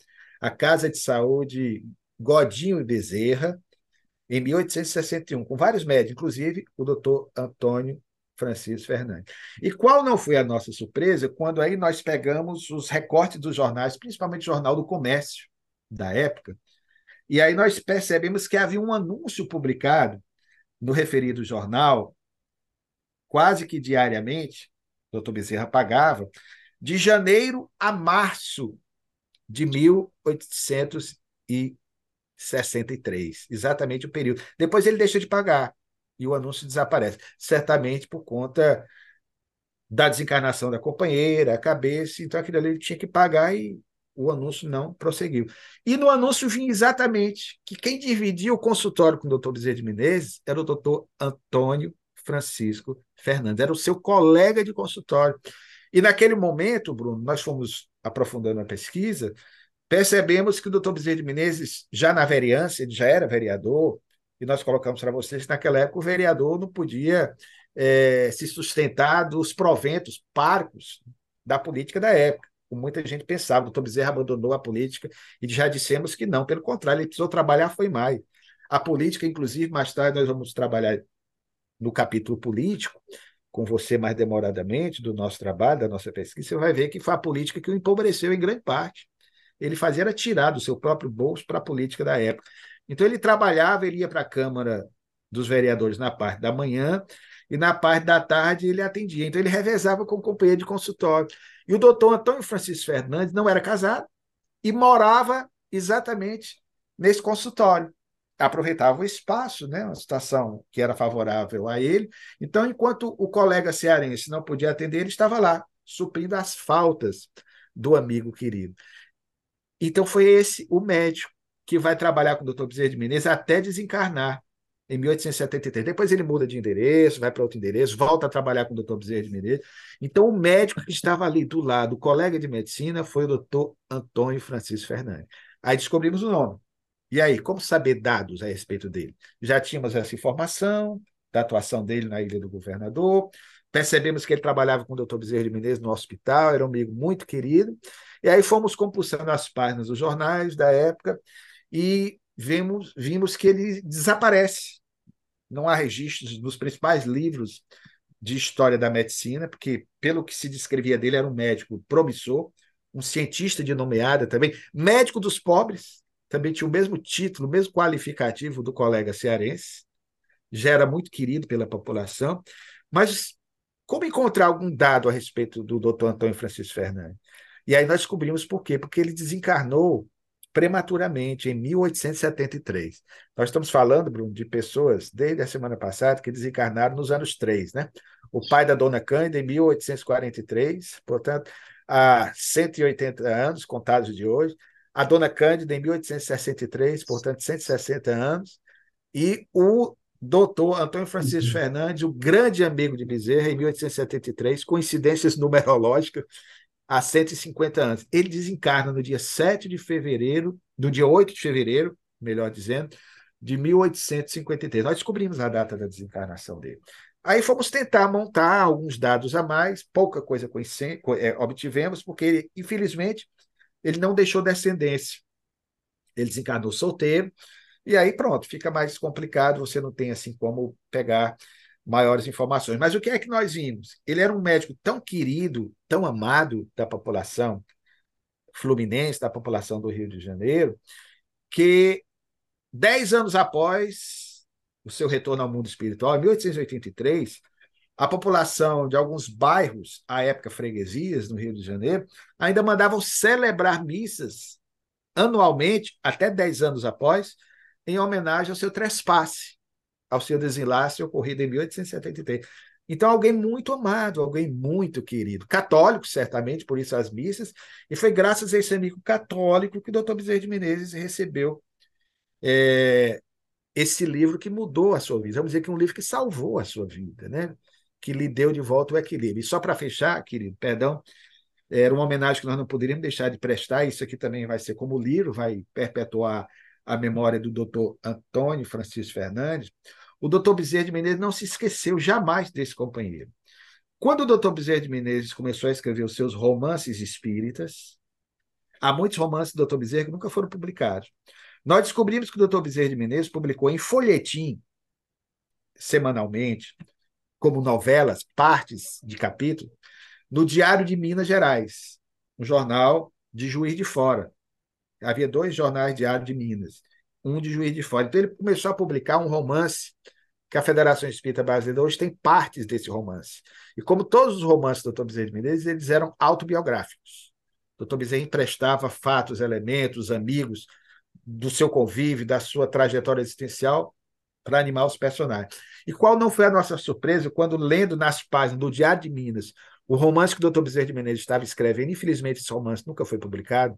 a Casa de Saúde Godinho e Bezerra, em 1861, com vários médicos, inclusive o doutor Antônio Francisco Fernandes. E qual não foi a nossa surpresa quando aí nós pegamos os recortes dos jornais, principalmente o Jornal do Comércio da época, e aí nós percebemos que havia um anúncio publicado no referido jornal, quase que diariamente, o doutor Bezerra pagava, de janeiro a março de 1863, exatamente o período. Depois ele deixa de pagar e o anúncio desaparece, certamente por conta da desencarnação da companheira, a cabeça, então aquilo ali ele tinha que pagar e o anúncio não prosseguiu. E no anúncio vinha exatamente que quem dividia o consultório com o doutor Bezerra de Menezes era o doutor Antônio Francisco Fernandes, era o seu colega de consultório. E naquele momento, Bruno, nós fomos aprofundando a pesquisa, percebemos que o doutor Bezerra de Menezes, já na vereança, ele já era vereador, e nós colocamos para vocês que naquela época o vereador não podia é, se sustentar dos proventos parcos da política da época muita gente pensava. O doutor Bezerra abandonou a política e já dissemos que não, pelo contrário, ele precisou trabalhar foi mais. A política, inclusive, mais tarde nós vamos trabalhar no capítulo político, com você mais demoradamente, do nosso trabalho, da nossa pesquisa, você vai ver que foi a política que o empobreceu em grande parte. Ele fazia era tirar do seu próprio bolso para a política da época. Então ele trabalhava, ele ia para a Câmara dos Vereadores na parte da manhã e na parte da tarde ele atendia. Então ele revezava com o companheiro de consultório. E o doutor Antônio Francisco Fernandes não era casado e morava exatamente nesse consultório. Aproveitava o espaço, né, uma situação que era favorável a ele. Então, enquanto o colega cearense não podia atender, ele estava lá, suprindo as faltas do amigo querido. Então, foi esse o médico que vai trabalhar com o doutor Bezerra de Menezes até desencarnar em 1873. Depois ele muda de endereço, vai para outro endereço, volta a trabalhar com o doutor Bezerra de Menezes. Então, o médico que estava ali do lado, o colega de medicina, foi o doutor Antônio Francisco Fernandes. Aí descobrimos o nome. E aí, como saber dados a respeito dele? Já tínhamos essa informação da atuação dele na Ilha do Governador. Percebemos que ele trabalhava com o doutor Bezerra de Menezes no hospital, era um amigo muito querido. E aí fomos compulsando as páginas dos jornais da época e vimos, vimos que ele desaparece. Não há registros dos principais livros de história da medicina, porque, pelo que se descrevia dele, era um médico promissor, um cientista de nomeada também, médico dos pobres, também tinha o mesmo título, o mesmo qualificativo do colega cearense, já era muito querido pela população, mas como encontrar algum dado a respeito do doutor Antônio Francisco Fernandes? E aí nós descobrimos por quê? Porque ele desencarnou prematuramente em 1873. Nós estamos falando, Bruno, de pessoas desde a semana passada que desencarnaram nos anos 3, né? O pai da dona Cândida em 1843, portanto, há 180 anos contados de hoje. A dona Cândida em 1863, portanto, 160 anos. E o doutor Antônio Francisco uhum. Fernandes, o grande amigo de Bezerra, em 1873, coincidências numerológicas, há 150 anos. Ele desencarna no dia 7 de fevereiro, no dia 8 de fevereiro, melhor dizendo, de 1853. Nós descobrimos a data da desencarnação dele. Aí fomos tentar montar alguns dados a mais, pouca coisa é, obtivemos, porque, ele, infelizmente, ele não deixou descendência. Ele desencarnou solteiro, e aí pronto, fica mais complicado, você não tem assim como pegar maiores informações. Mas o que é que nós vimos? Ele era um médico tão querido, tão amado da população fluminense, da população do Rio de Janeiro, que dez anos após o seu retorno ao mundo espiritual, em 1883, a população de alguns bairros, à época freguesias, no Rio de Janeiro, ainda mandavam celebrar missas anualmente, até dez anos após, em homenagem ao seu trespasse ao seu desenlace ocorrido em 1873. Então, alguém muito amado, alguém muito querido, católico, certamente, por isso as missas, e foi graças a esse amigo católico que o doutor Bezerra de Menezes recebeu é, esse livro que mudou a sua vida. Vamos dizer que um livro que salvou a sua vida, né? Que lhe deu de volta o equilíbrio. E só para fechar, querido, perdão, era uma homenagem que nós não poderíamos deixar de prestar, isso aqui também vai ser como livro, vai perpetuar a memória do doutor Antônio Francisco Fernandes, o doutor Bezerra de Menezes não se esqueceu jamais desse companheiro. Quando o doutor Bezerra de Menezes começou a escrever os seus romances espíritas, há muitos romances do doutor Bezerra que nunca foram publicados. Nós descobrimos que o doutor Bezerra de Menezes publicou em folhetim, semanalmente, como novelas, partes de capítulo, no Diário de Minas Gerais, um jornal de Juiz de Fora. Havia dois jornais diários de Minas, um de Juiz de Fora. Então ele começou a publicar um romance que a Federação Espírita Brasileira hoje tem partes desse romance. E como todos os romances do Dr. Bezerra de Menezes, eles eram autobiográficos. O Dr. Bezerra emprestava fatos, elementos, amigos do seu convívio, da sua trajetória existencial para animar os personagens. E qual não foi a nossa surpresa quando, lendo nas páginas do Diário de Minas, o romance que o Dr. Bezerra de Menezes estava escrevendo, infelizmente esse romance nunca foi publicado,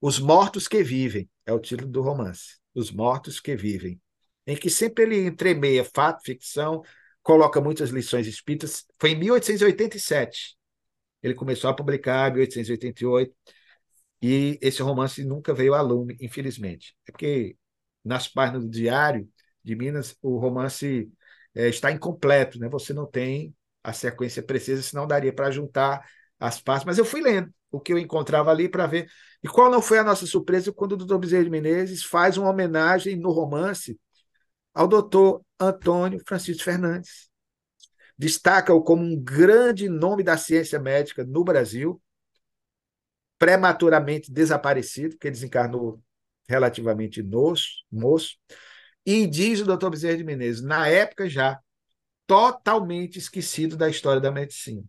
Os Mortos que Vivem, é o título do romance. Os Mortos que Vivem em que sempre ele entremeia fato, ficção, coloca muitas lições espíritas. Foi em 1887. Ele começou a publicar, em 1888, e esse romance nunca veio a lume, infelizmente. É porque nas páginas do Diário de Minas, o romance é, está incompleto, né? você não tem a sequência precisa, senão daria para juntar as partes. Mas eu fui lendo o que eu encontrava ali para ver. E qual não foi a nossa surpresa quando o doutor Bezerra de Menezes faz uma homenagem no romance ao doutor Antônio Francisco Fernandes. Destaca-o como um grande nome da ciência médica no Brasil, prematuramente desaparecido, porque desencarnou relativamente moço, moço, e diz o doutor Bezerra de Menezes, na época já, totalmente esquecido da história da medicina.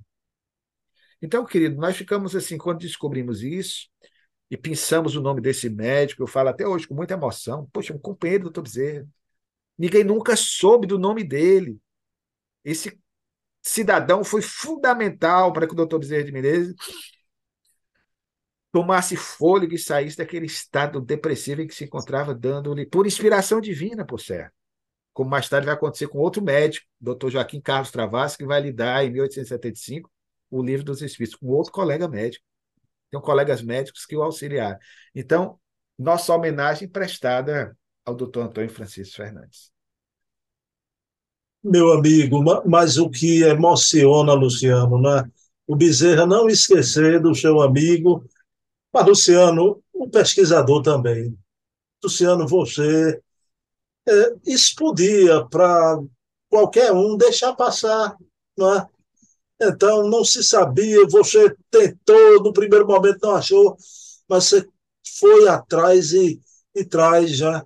Então, querido, nós ficamos assim, quando descobrimos isso, e pensamos o nome desse médico, eu falo até hoje com muita emoção, poxa, um companheiro do doutor Bezerra, Ninguém nunca soube do nome dele. Esse cidadão foi fundamental para que o doutor Bezerra de Menezes tomasse fôlego e saísse daquele estado depressivo em que se encontrava, dando-lhe, por inspiração divina, por certo. Como mais tarde vai acontecer com outro médico, doutor Joaquim Carlos Travassi, que vai lhe dar, em 1875, o livro dos Espíritos, com outro colega médico. Tem colegas médicos que o auxiliaram. Então, nossa homenagem prestada ao doutor Antônio Francisco Fernandes. meu amigo, mas o que emociona, Luciano, né? O Bezerra não esquecer do seu amigo, mas Luciano, um pesquisador também. Luciano, você é, podia para qualquer um deixar passar, não é? Então não se sabia, você tentou, no primeiro momento não achou, mas você foi atrás e, e traz já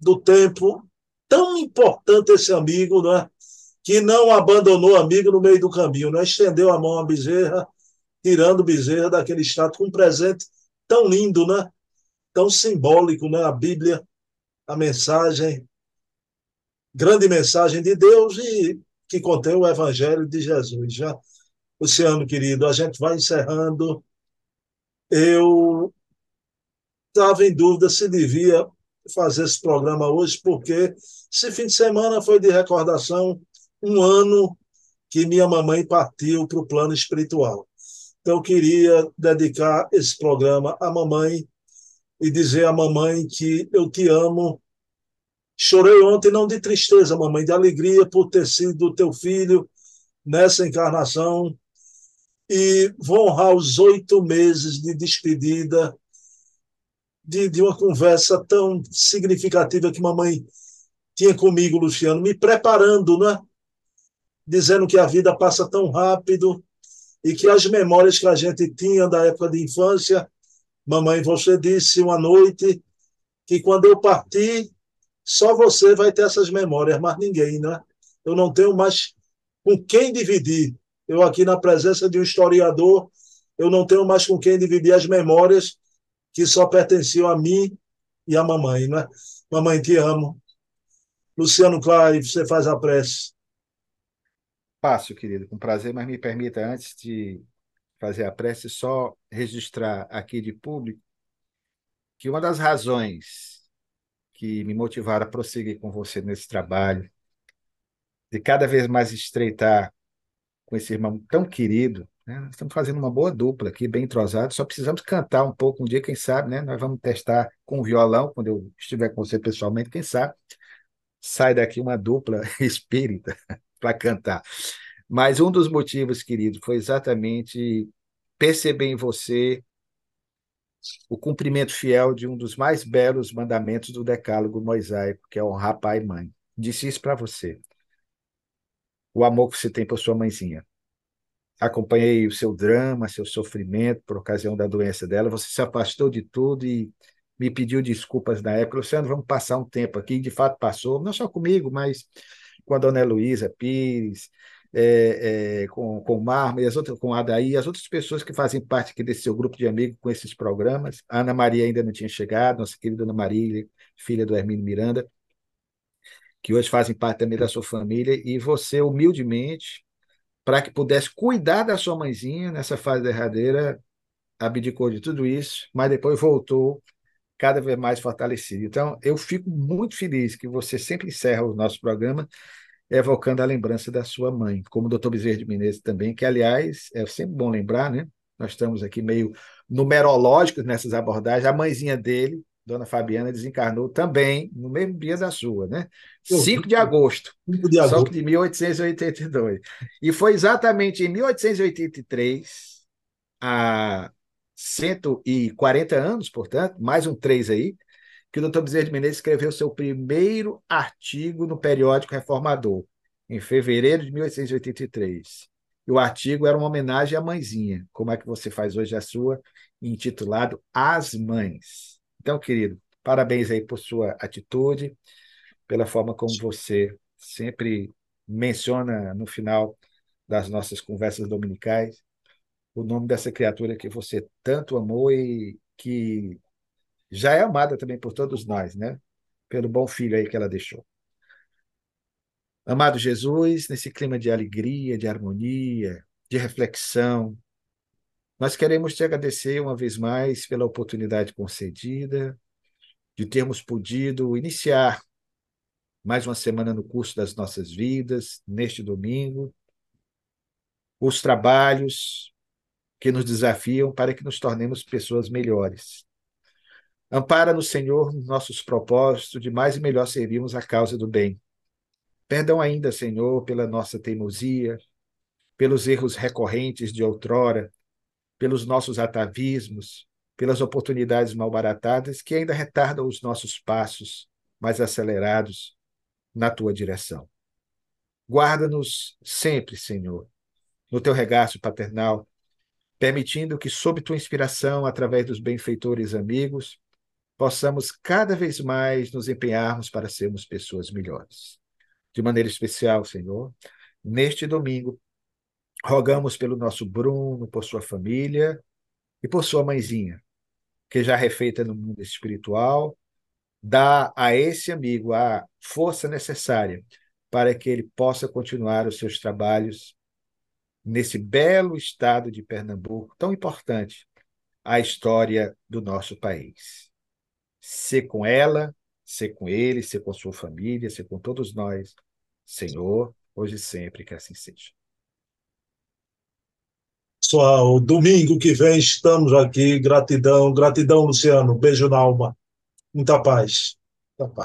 do tempo tão importante esse amigo, não é? que não abandonou o amigo no meio do caminho, não é? estendeu a mão a Bezerra, tirando Bezerra daquele estado com um presente tão lindo, né? tão simbólico, né? a Bíblia, a mensagem, grande mensagem de Deus e que contém o Evangelho de Jesus. Já, Luciano, querido, a gente vai encerrando. Eu estava em dúvida se devia fazer esse programa hoje, porque esse fim de semana foi de recordação um ano que minha mamãe partiu para o plano espiritual. Então, eu queria dedicar esse programa à mamãe e dizer à mamãe que eu te amo. Chorei ontem, não de tristeza, mamãe, de alegria por ter sido teu filho nessa encarnação. E vou honrar os oito meses de despedida de, de uma conversa tão significativa que mamãe tinha comigo, Luciano, me preparando, né? Dizendo que a vida passa tão rápido e que as memórias que a gente tinha da época de infância, mamãe, você disse uma noite que quando eu partir, só você vai ter essas memórias, mas ninguém, né? Eu não tenho mais com quem dividir. Eu aqui na presença de um historiador, eu não tenho mais com quem dividir as memórias que só pertenciam a mim e a mamãe, né? Mamãe, te amo. Luciano Clare, você faz a prece. Fácil, querido, com prazer, mas me permita, antes de fazer a prece, só registrar aqui de público que uma das razões que me motivaram a prosseguir com você nesse trabalho, de cada vez mais estreitar com esse irmão tão querido, né? Estamos fazendo uma boa dupla aqui, bem entrosado. Só precisamos cantar um pouco um dia, quem sabe, né? Nós vamos testar com o violão, quando eu estiver com você pessoalmente, quem sabe sai daqui uma dupla espírita para cantar. Mas um dos motivos, querido, foi exatamente perceber em você o cumprimento fiel de um dos mais belos mandamentos do Decálogo mosaico, que é honrar pai e mãe. Disse isso para você. O amor que você tem por sua mãezinha acompanhei o seu drama, seu sofrimento por ocasião da doença dela. Você se afastou de tudo e me pediu desculpas na época. Luciano, vamos passar um tempo aqui. De fato, passou, não só comigo, mas com a dona Heloísa Pires, é, é, com, com o Marma, e as outras, com a Adaí, as outras pessoas que fazem parte aqui desse seu grupo de amigos com esses programas. A Ana Maria ainda não tinha chegado, nossa querida Ana Maria, filha do Hermínio Miranda, que hoje fazem parte também da sua família, e você, humildemente, para que pudesse cuidar da sua mãezinha nessa fase derradeira, abdicou de tudo isso, mas depois voltou cada vez mais fortalecido. Então, eu fico muito feliz que você sempre encerra o nosso programa evocando a lembrança da sua mãe, como o doutor Bezerra de Menezes também, que, aliás, é sempre bom lembrar, né? Nós estamos aqui meio numerológicos nessas abordagens. A mãezinha dele, Dona Fabiana desencarnou também no mesmo dia da sua, né? 5 de agosto, 5 de agosto. só que de 1882. E foi exatamente em 1883, há 140 anos, portanto, mais um 3 aí, que o doutor Bezerra de Menezes escreveu seu primeiro artigo no periódico Reformador, em fevereiro de 1883. E o artigo era uma homenagem à mãezinha, como é que você faz hoje a sua, intitulado As Mães. Então, querido, parabéns aí por sua atitude, pela forma como você sempre menciona no final das nossas conversas dominicais o nome dessa criatura que você tanto amou e que já é amada também por todos nós, né? Pelo bom filho aí que ela deixou. Amado Jesus, nesse clima de alegria, de harmonia, de reflexão, nós queremos te agradecer uma vez mais pela oportunidade concedida, de termos podido iniciar mais uma semana no curso das nossas vidas, neste domingo, os trabalhos que nos desafiam para que nos tornemos pessoas melhores. Ampara no Senhor nossos propósitos de mais e melhor servirmos a causa do bem. Perdão ainda, Senhor, pela nossa teimosia, pelos erros recorrentes de outrora, pelos nossos atavismos, pelas oportunidades malbaratadas que ainda retardam os nossos passos mais acelerados na tua direção. Guarda-nos sempre, Senhor, no teu regaço paternal, permitindo que, sob tua inspiração, através dos benfeitores amigos, possamos cada vez mais nos empenharmos para sermos pessoas melhores. De maneira especial, Senhor, neste domingo, rogamos pelo nosso Bruno, por sua família e por sua mãezinha, que já refeita no mundo espiritual, dá a esse amigo a força necessária para que ele possa continuar os seus trabalhos nesse belo estado de Pernambuco, tão importante à história do nosso país. Ser com ela, ser com ele, ser com sua família, ser com todos nós, Senhor, hoje e sempre que assim seja. Pessoal, domingo que vem estamos aqui. Gratidão, gratidão, Luciano. Beijo na alma. Muita paz. Muita paz.